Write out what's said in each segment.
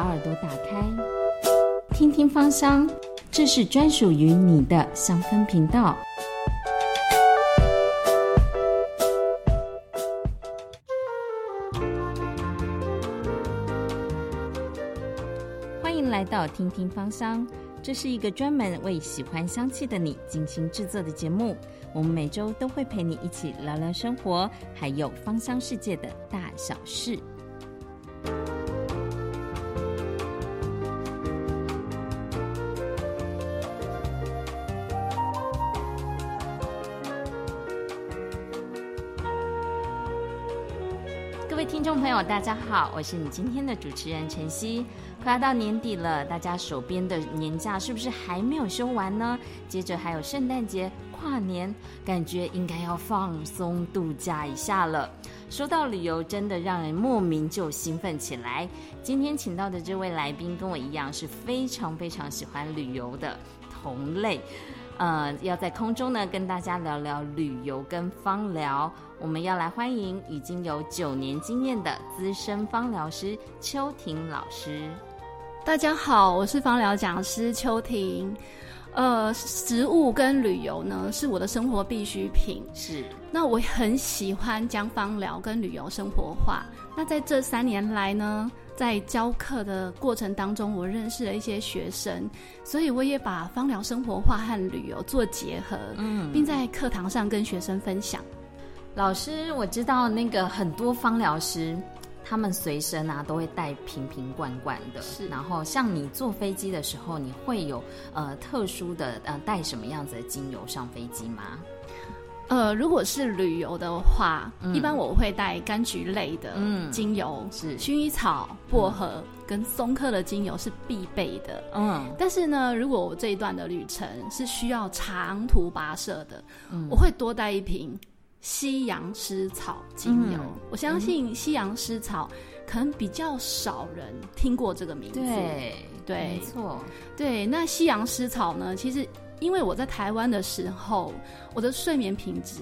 把耳朵打开，听听芳香，这是专属于你的香氛频道。欢迎来到听听芳香，这是一个专门为喜欢香气的你精心制作的节目。我们每周都会陪你一起聊聊生活，还有芳香世界的大小事。各位听众朋友，大家好，我是你今天的主持人晨曦。快要到年底了，大家手边的年假是不是还没有休完呢？接着还有圣诞节、跨年，感觉应该要放松度假一下了。说到旅游，真的让人莫名就兴奋起来。今天请到的这位来宾跟我一样，是非常非常喜欢旅游的同类。呃，要在空中呢跟大家聊聊旅游跟芳疗。我们要来欢迎已经有九年经验的资深芳疗师邱婷老师。大家好，我是芳疗讲师邱婷。呃，食物跟旅游呢是我的生活必需品。是，那我很喜欢将芳疗跟旅游生活化。那在这三年来呢，在教课的过程当中，我认识了一些学生，所以我也把芳疗生活化和旅游做结合，嗯，并在课堂上跟学生分享。老师，我知道那个很多芳疗师。他们随身啊都会带瓶瓶罐罐的，是。然后像你坐飞机的时候，你会有呃特殊的呃带什么样子的精油上飞机吗？呃，如果是旅游的话，一般我会带柑橘类的精油，是薰衣草、薄荷跟松科的精油是必备的。嗯，但是呢，如果我这一段的旅程是需要长途跋涉的，我会多带一瓶。西洋湿草精油，我相信西洋湿草可能比较少人听过这个名字。对对，没错。对，那西洋湿草呢？其实因为我在台湾的时候，我的睡眠品质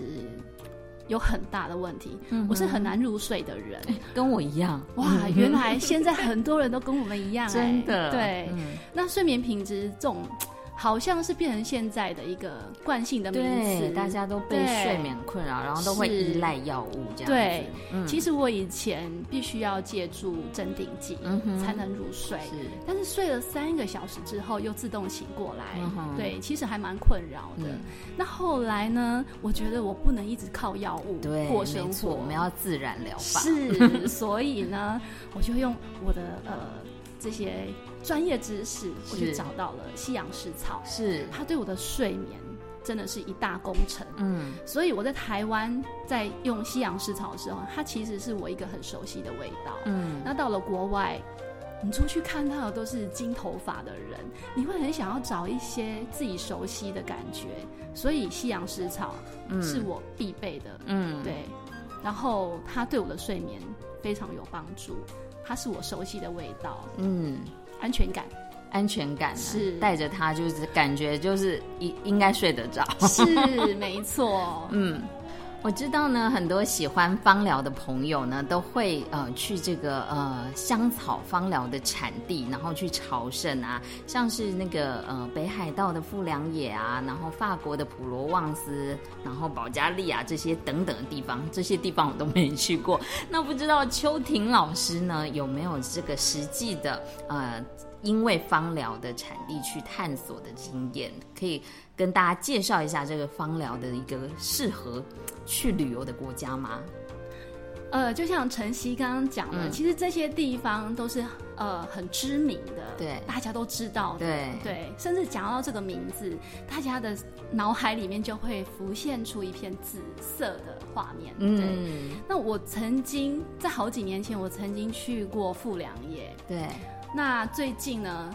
有很大的问题，我是很难入睡的人，跟我一样。哇，原来现在很多人都跟我们一样，真的。对，那睡眠品质这种。好像是变成现在的一个惯性的名词，大家都被睡眠困扰，然后都会依赖药物这样子。对，其实我以前必须要借助镇定剂才能入睡，是，但是睡了三个小时之后又自动醒过来，对，其实还蛮困扰的。那后来呢？我觉得我不能一直靠药物过生活，我们要自然疗法。是，所以呢，我就用我的呃这些。专业知识，我就找到了西洋食草，是。它对我的睡眠真的是一大工程。嗯，所以我在台湾在用西洋食草的时候，它其实是我一个很熟悉的味道。嗯，那到了国外，你出去看到的都是金头发的人，你会很想要找一些自己熟悉的感觉，所以西洋食草是我必备的。嗯，对，然后它对我的睡眠非常有帮助，它是我熟悉的味道。嗯。安全感，安全感是带着它，就是感觉就是应应该睡得着，是 没错，嗯。我知道呢，很多喜欢芳疗的朋友呢，都会呃去这个呃香草芳疗的产地，然后去朝圣啊，像是那个呃北海道的富良野啊，然后法国的普罗旺斯，然后保加利亚这些等等的地方，这些地方我都没去过。那不知道邱婷老师呢，有没有这个实际的呃？因为芳疗的产地去探索的经验，可以跟大家介绍一下这个芳疗的一个适合去旅游的国家吗？呃，就像晨曦刚刚讲的，其实这些地方都是呃很知名的，对，大家都知道的，对对，甚至讲到这个名字，大家的脑海里面就会浮现出一片紫色的画面。嗯，那我曾经在好几年前，我曾经去过富良野，对。那最近呢，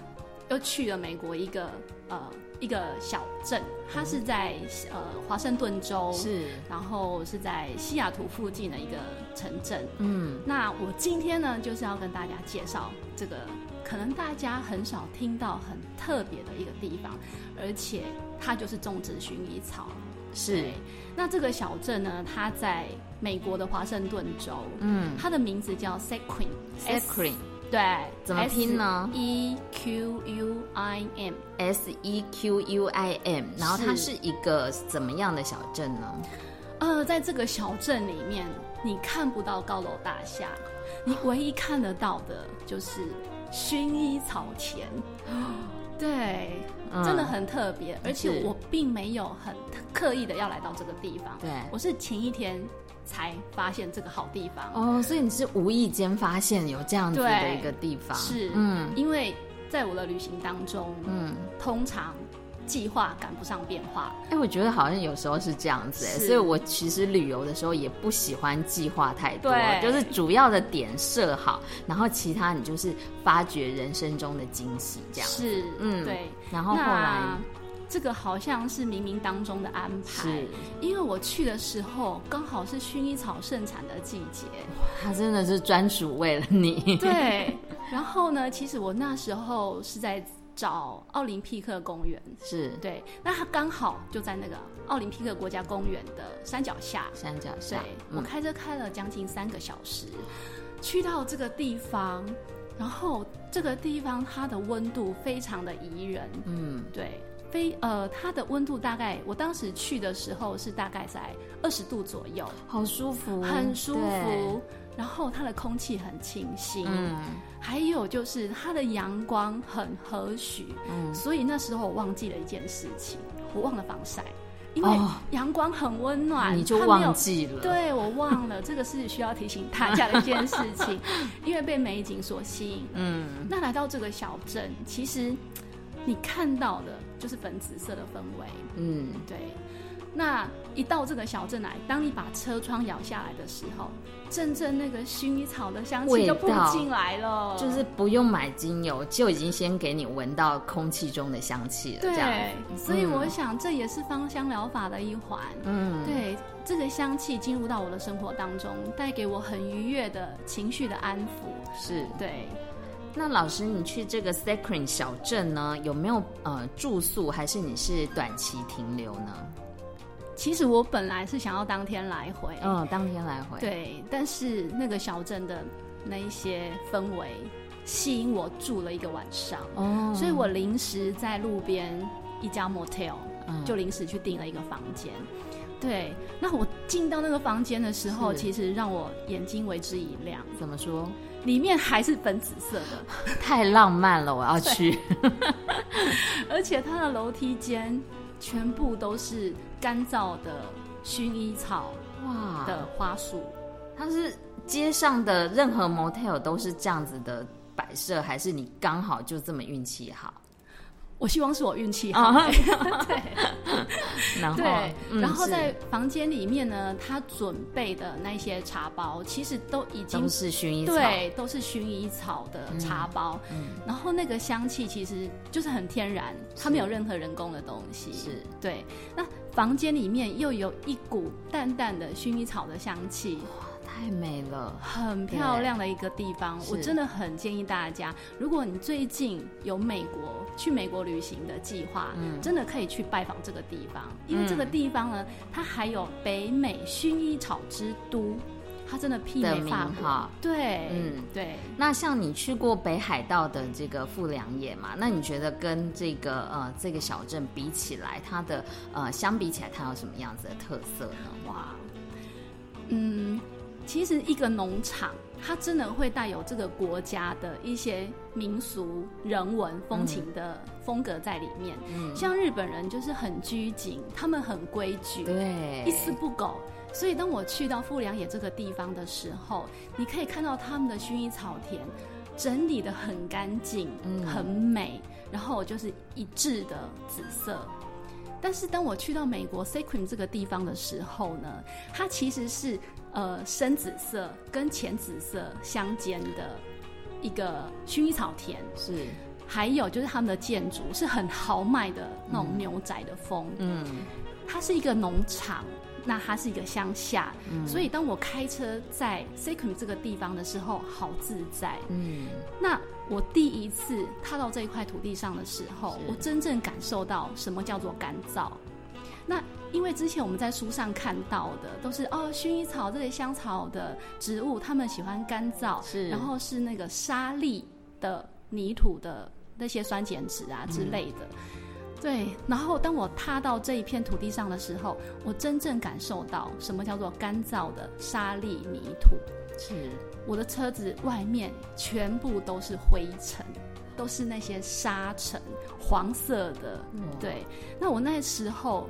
又去了美国一个呃一个小镇，它是在呃华盛顿州，是，然后是在西雅图附近的一个城镇。嗯，那我今天呢就是要跟大家介绍这个可能大家很少听到很特别的一个地方，而且它就是种植薰衣草。是，那这个小镇呢，它在美国的华盛顿州。嗯，它的名字叫 Sequin。对，怎么拼呢？E Q U I M，S E Q U I M，然后它是一个怎么样的小镇呢？呃，在这个小镇里面，你看不到高楼大厦，你唯一看得到的就是薰衣草田。对，真的很特别，而且我并没有很刻意的要来到这个地方。对，我是前一天才发现这个好地方。哦，所以你是无意间发现有这样子的一个地方。是，嗯，因为在我的旅行当中，嗯，通常。计划赶不上变化，哎，我觉得好像有时候是这样子，哎，所以我其实旅游的时候也不喜欢计划太多，就是主要的点设好，然后其他你就是发掘人生中的惊喜，这样是，嗯，对。然后后来这个好像是冥冥当中的安排，是。因为我去的时候刚好是薰衣草盛产的季节，它真的是专属为了你。对，然后呢，其实我那时候是在。找奥林匹克公园。是。对，那它刚好就在那个奥林匹克国家公园的山脚下。山脚下，对我开车开了将近三个小时，去到这个地方，然后这个地方它的温度非常的宜人，嗯，对，非呃它的温度大概我当时去的时候是大概在二十度左右，好舒服，很舒服。然后它的空气很清新，嗯，还有就是它的阳光很和煦，嗯，所以那时候我忘记了一件事情，我忘了防晒，因为阳光很温暖，你就忘记了，对我忘了，这个是需要提醒大家的一件事情，因为被美景所吸引，嗯，那来到这个小镇，其实你看到的就是粉紫色的氛围，嗯，对。那一到这个小镇来，当你把车窗摇下来的时候，阵阵那个薰衣草的香气就扑进来了，就是不用买精油，就已经先给你闻到空气中的香气了。对，所以我想这也是芳香疗法的一环。嗯，对，这个香气进入到我的生活当中，带给我很愉悦的情绪的安抚。是对。那老师，你去这个 Sacred 小镇呢，有没有呃住宿，还是你是短期停留呢？其实我本来是想要当天来回，嗯，当天来回，对。但是那个小镇的那一些氛围吸引我住了一个晚上，哦，所以我临时在路边一家 motel 嗯就临时去订了一个房间。对，那我进到那个房间的时候，其实让我眼睛为之一亮。怎么说？里面还是粉紫色的，太浪漫了，我要去。而且它的楼梯间。全部都是干燥的薰衣草哇的花束，它是街上的任何 motel 都是这样子的摆设，还是你刚好就这么运气好？我希望是我运气好。对，然后对，然后在房间里面呢，他准备的那些茶包，其实都已经都是薰衣草，对，都是薰衣草的茶包。嗯，然后那个香气其实就是很天然，它没有任何人工的东西。是对。那房间里面又有一股淡淡的薰衣草的香气。太美了，很漂亮的一个地方。我真的很建议大家，如果你最近有美国去美国旅行的计划，嗯，真的可以去拜访这个地方，因为这个地方呢，它还有北美薰衣草之都，它真的媲美法国。对，嗯，对。那像你去过北海道的这个富良野嘛？那你觉得跟这个呃这个小镇比起来，它的呃相比起来，它有什么样子的特色呢？哇，嗯。其实一个农场，它真的会带有这个国家的一些民俗、人文、风情的风格在里面。嗯，像日本人就是很拘谨，他们很规矩，对，一丝不苟。所以当我去到富良野这个地方的时候，你可以看到他们的薰衣草田整理的很干净，嗯很美，然后就是一致的紫色。但是当我去到美国 Sacred 这个地方的时候呢，它其实是。呃，深紫色跟浅紫色相间的一个薰衣草田。是，还有就是他们的建筑是很豪迈的那种牛仔的风，嗯，它是一个农场，那它是一个乡下，所以当我开车在 s a c r e 这个地方的时候，好自在，嗯，那我第一次踏到这一块土地上的时候，我真正感受到什么叫做干燥，那。因为之前我们在书上看到的都是哦，薰衣草这些香草的植物，它们喜欢干燥，是，然后是那个沙粒的泥土的那些酸碱值啊之类的。对，然后当我踏到这一片土地上的时候，我真正感受到什么叫做干燥的沙粒泥土。是，我的车子外面全部都是灰尘，都是那些沙尘，黄色的。对，那我那时候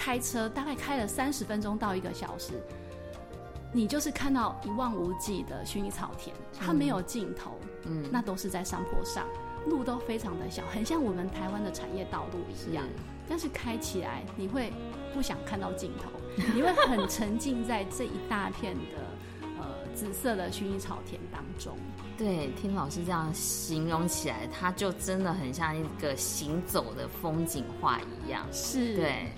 开车大概开了三十分钟到一个小时，你就是看到一望无际的薰衣草田，它没有尽头。嗯，那都是在山坡上，路都非常的小，很像我们台湾的产业道路一样。但是开起来你会不想看到尽头，你会很沉浸在这一大片的呃。紫色的薰衣草田当中，对，听老师这样形容起来，它就真的很像一个行走的风景画一样。是，对。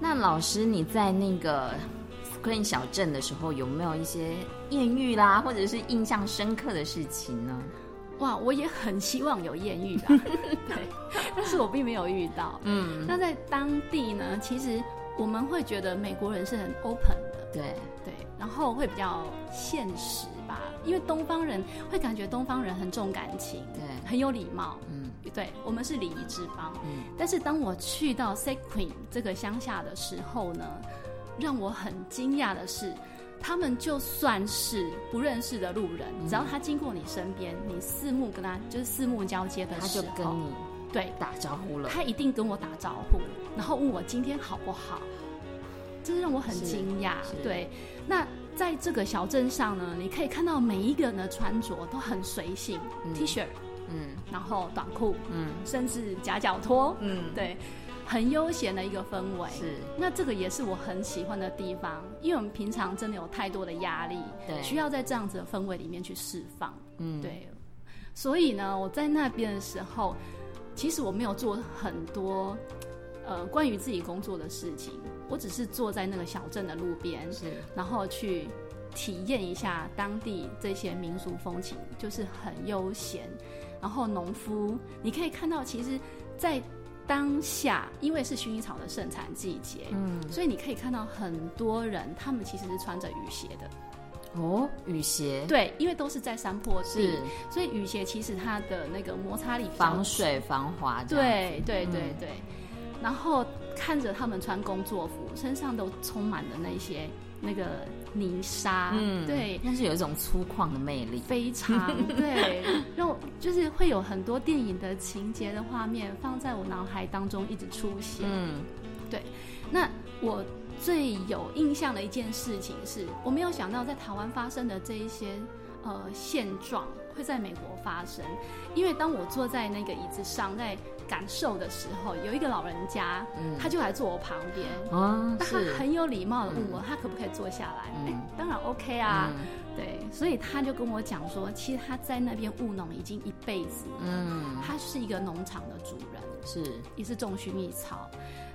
那老师你在那个 Screen 小镇的时候，有没有一些艳遇啦，或者是印象深刻的事情呢？哇，我也很希望有艳遇啊，对，但是我并没有遇到。嗯，那在当地呢，其实我们会觉得美国人是很 open 的，对对。然后会比较现实吧，因为东方人会感觉东方人很重感情，对，很有礼貌，嗯，对，我们是礼仪之邦。嗯，但是当我去到 Sequin 这个乡下的时候呢，让我很惊讶的是，他们就算是不认识的路人，只要他经过你身边，你四目跟他就是四目交接的时候，他就跟你对打招呼了，他一定跟我打招呼，然后问我今天好不好。这是让我很惊讶。对，那在这个小镇上呢，你可以看到每一个人的穿着都很随性，T 恤，嗯，然后短裤，嗯，甚至夹脚拖，嗯，对，很悠闲的一个氛围。是，那这个也是我很喜欢的地方，因为我们平常真的有太多的压力，对，需要在这样子的氛围里面去释放。嗯，对，所以呢，我在那边的时候，其实我没有做很多。呃，关于自己工作的事情，我只是坐在那个小镇的路边，是，然后去体验一下当地这些民俗风情，就是很悠闲。然后农夫，你可以看到，其实，在当下，因为是薰衣草的盛产季节，嗯，所以你可以看到很多人，他们其实是穿着雨鞋的。哦，雨鞋，对，因为都是在山坡地，所以雨鞋其实它的那个摩擦力防水防滑。对，对，对，对。然后看着他们穿工作服，身上都充满了那些那个泥沙，嗯，对，但是有一种粗犷的魅力，非常对，让就是会有很多电影的情节的画面放在我脑海当中一直出现，嗯，对。那我最有印象的一件事情是，我没有想到在台湾发生的这一些呃现状会在美国发生，因为当我坐在那个椅子上在。感受的时候，有一个老人家，他就来坐我旁边，但他很有礼貌的问我，他可不可以坐下来？哎，当然 OK 啊，对，所以他就跟我讲说，其实他在那边务农已经一辈子了，嗯，他是一个农场的主人，是，也是种薰衣草。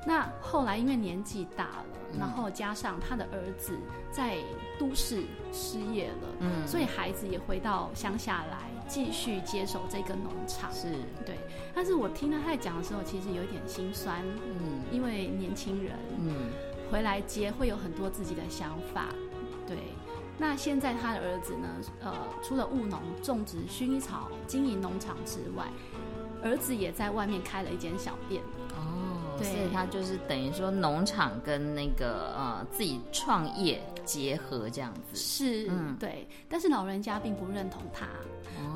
那后来因为年纪大了，然后加上他的儿子在都市失业了，嗯，所以孩子也回到乡下来。继续接手这个农场是对，但是我听到他在讲的时候，其实有一点心酸，嗯，因为年轻人，嗯，回来接会有很多自己的想法，对。那现在他的儿子呢，呃，除了务农、种植薰衣草、经营农场之外，儿子也在外面开了一间小店。哦所以他就是等于说农场跟那个呃自己创业结合这样子，是，嗯，对。但是老人家并不认同他，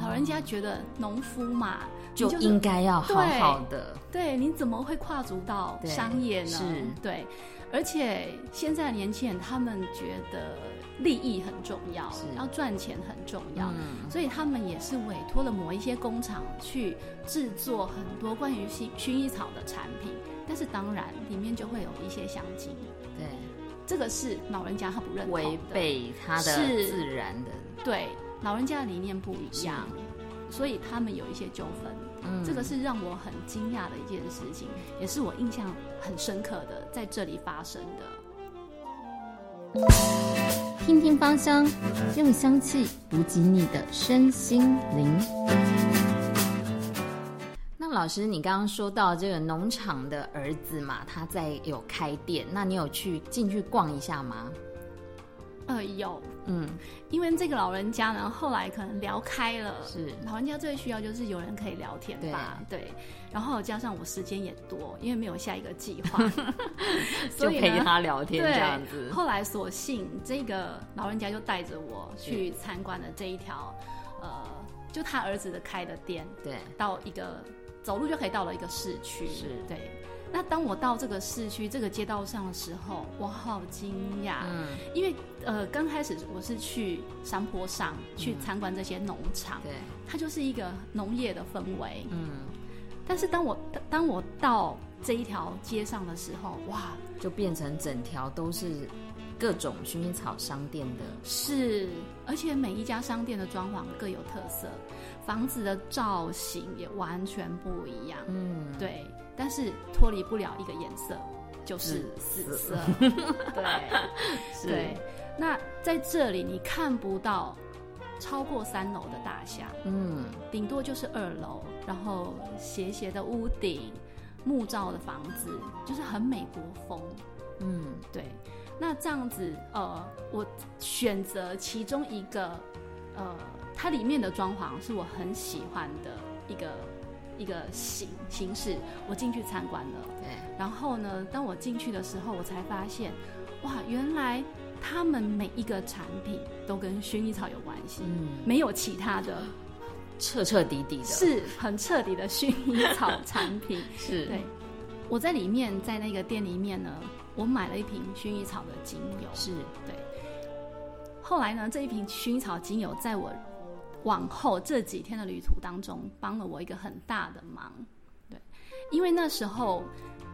老人家觉得农夫嘛就应该要好好的，对，你怎么会跨足到商业呢？是，对。而且现在年轻人他们觉得利益很重要，要赚钱很重要，所以他们也是委托了某一些工厂去制作很多关于薰薰衣草的产品。但是当然，里面就会有一些香精。对，这个是老人家他不认同违背他的自然的。对，老人家的理念不一样，所以他们有一些纠纷。嗯，这个是让我很惊讶的一件事情，也是我印象很深刻的在这里发生的。听听芳香，用香气补给你的身心灵。那老师，你刚刚说到这个农场的儿子嘛，他在有开店，那你有去进去逛一下吗？呃，有，嗯，因为这个老人家呢，后来可能聊开了，是老人家最需要就是有人可以聊天吧，对，然后加上我时间也多，因为没有下一个计划，就陪他聊天这样子。后来索性这个老人家就带着我去参观了这一条，呃，就他儿子的开的店，对，到一个走路就可以到了一个市区，是对。那当我到这个市区这个街道上的时候，我好惊讶，嗯，因为呃刚开始我是去山坡上去参观这些农场，对，它就是一个农业的氛围，嗯，但是当我当我到这一条街上的时候，哇，就变成整条都是各种薰衣草商店的，是，而且每一家商店的装潢各有特色，房子的造型也完全不一样，嗯，对。但是脱离不了一个颜色，就是紫色。对，对。那在这里你看不到超过三楼的大厦，嗯，顶多就是二楼，然后斜斜的屋顶，木造的房子，就是很美国风。嗯，对。那这样子，呃，我选择其中一个，呃，它里面的装潢是我很喜欢的一个。一个形形式，我进去参观了。对，然后呢，当我进去的时候，我才发现，哇，原来他们每一个产品都跟薰衣草有关系，嗯，没有其他的，彻彻底底的，是很彻底的薰衣草产品。是，对，我在里面，在那个店里面呢，我买了一瓶薰衣草的精油。是。对，后来呢，这一瓶薰衣草精油在我。往后这几天的旅途当中，帮了我一个很大的忙，对，因为那时候，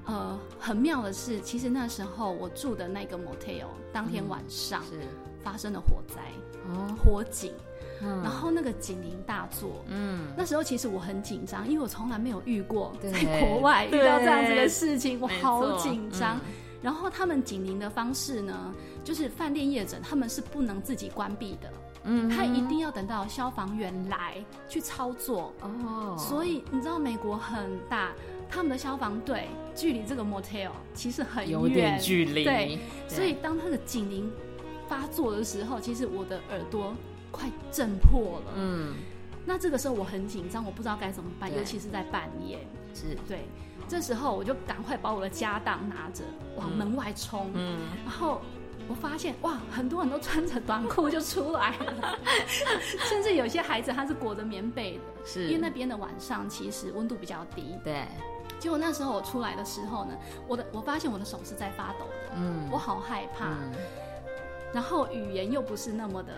呃，很妙的是，其实那时候我住的那个 motel，当天晚上是。发生了火灾，哦，火警，然后那个警铃大作，嗯，那时候其实我很紧张，因为我从来没有遇过在国外遇到这样子的事情，我好紧张。然后他们警铃的方式呢，就是饭店业者他们是不能自己关闭的。嗯，他一定要等到消防员来去操作。哦。所以你知道美国很大，他们的消防队距离这个 motel 其实很有点距离。对，所以当那个警铃发作的时候，其实我的耳朵快震破了。嗯，那这个时候我很紧张，我不知道该怎么办，尤其是在半夜。是。对，这时候我就赶快把我的家当拿着往门外冲。嗯，然后。我发现哇，很多人都穿着短裤就出来了，甚至有些孩子他是裹着棉被的，是。因为那边的晚上其实温度比较低。对，结果那时候我出来的时候呢，我的我发现我的手是在发抖的，嗯，我好害怕，然后语言又不是那么的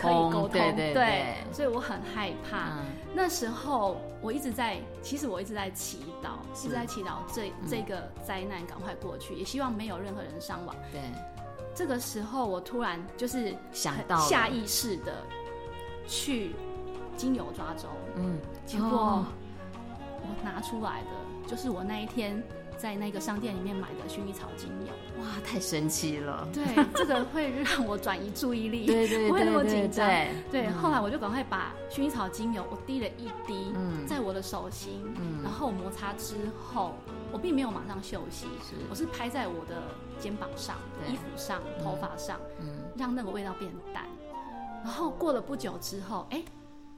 可以沟通，对对对，所以我很害怕。那时候我一直在，其实我一直在祈祷，一直在祈祷这这个灾难赶快过去，也希望没有任何人伤亡。对。这个时候，我突然就是想到下意识的去精油抓周，嗯，结果我拿出来的就是我那一天在那个商店里面买的薰衣草精油。哇，太神奇了！对，这个会让我转移注意力，对对，不会那么紧张。对，后来我就赶快把薰衣草精油，我滴了一滴在我的手心，然后摩擦之后。我并没有马上休息，我是拍在我的肩膀上、衣服上、头发上，嗯，让那个味道变淡。然后过了不久之后，哎，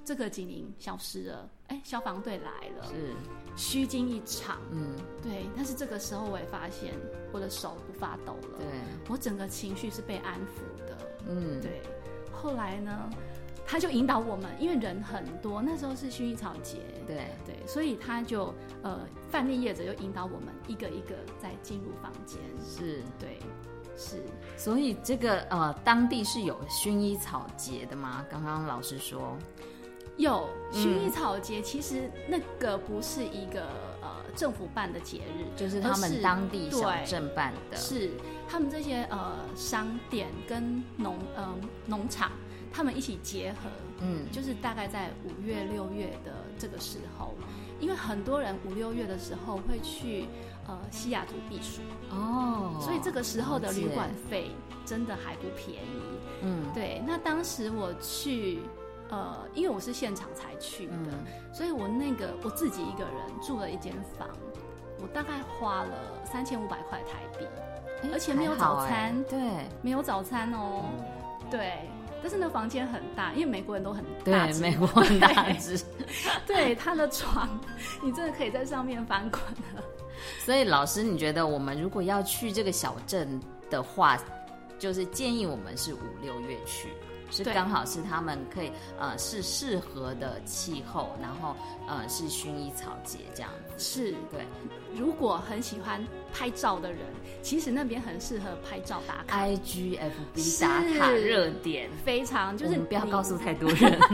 这个警铃消失了，哎，消防队来了，是。虚惊一场，嗯，对。但是这个时候我也发现我的手不发抖了，对，我整个情绪是被安抚的，嗯，对。后来呢？他就引导我们，因为人很多，那时候是薰衣草节，对。对，所以他就呃，饭店业者就引导我们一个一个再进入房间，是，对，是，所以这个呃，当地是有薰衣草节的吗？刚刚老师说有薰衣草节，其实那个不是一个呃政府办的节日，就是他们当地小镇办的，是他们这些呃商店跟农呃农场。他们一起结合，嗯，就是大概在五月六月的这个时候，因为很多人五六月的时候会去呃西雅图避暑哦，所以这个时候的旅馆费真的还不便宜，嗯，对。那当时我去，呃，因为我是现场才去的，所以我那个我自己一个人住了一间房，我大概花了三千五百块台币。而且没有早餐，对，没有早餐哦，对。但是那房间很大，因为美国人都很大，对，美国很大只，对，他的床，你真的可以在上面翻滚的。所以老师，你觉得我们如果要去这个小镇的话，就是建议我们是五六月去。是刚好是他们可以呃是适合的气候，然后呃是薰衣草节这样子。是对，如果很喜欢拍照的人，其实那边很适合拍照打卡。I G F B 打卡热点非常就是不要告诉太多人。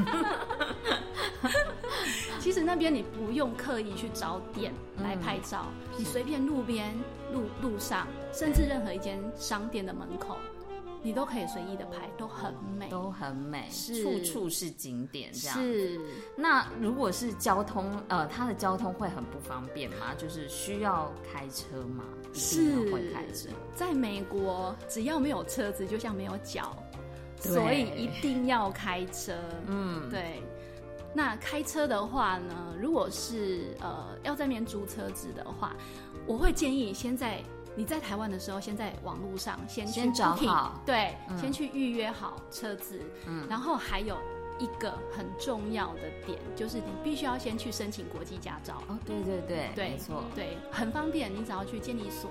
其实那边你不用刻意去找点来拍照，你随便路边路路上，甚至任何一间商店的门口。你都可以随意的拍，都很美，都很美，处处是景点这样。是。那如果是交通，呃，它的交通会很不方便吗？就是需要开车吗？是。会开车。在美国，只要没有车子，就像没有脚，所以一定要开车。嗯，对。那开车的话呢，如果是呃要在那边租车子的话，我会建议先在。你在台湾的时候，先在网络上先先找好，对，先去预约好车子，嗯，然后还有一个很重要的点，就是你必须要先去申请国际驾照。哦，对对对，对，没错，对，很方便，你只要去监理所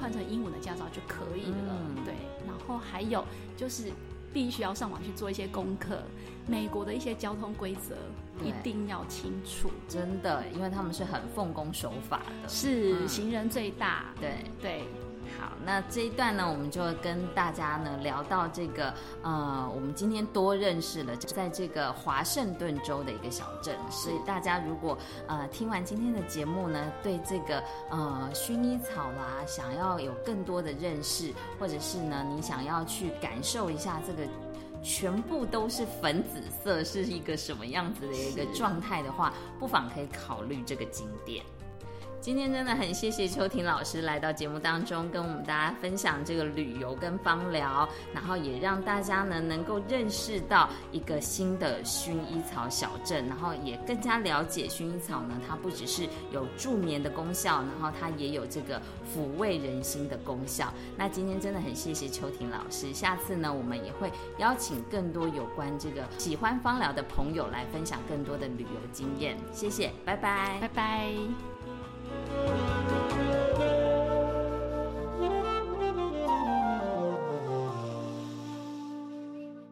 换成英文的驾照就可以了。对，然后还有就是必须要上网去做一些功课，美国的一些交通规则。一定要清楚，真的，因为他们是很奉公守法的，是行人最大。对对，好，那这一段呢，我们就跟大家呢聊到这个，呃，我们今天多认识了在这个华盛顿州的一个小镇，所以大家如果呃听完今天的节目呢，对这个呃薰衣草啦，想要有更多的认识，或者是呢你想要去感受一下这个。全部都是粉紫色，是一个什么样子的一个状态的话，不妨可以考虑这个景点。今天真的很谢谢秋婷老师来到节目当中，跟我们大家分享这个旅游跟芳疗，然后也让大家呢能够认识到一个新的薰衣草小镇，然后也更加了解薰衣草呢，它不只是有助眠的功效，然后它也有这个抚慰人心的功效。那今天真的很谢谢秋婷老师，下次呢我们也会邀请更多有关这个喜欢芳疗的朋友来分享更多的旅游经验。谢谢，拜拜，拜拜。Thank you.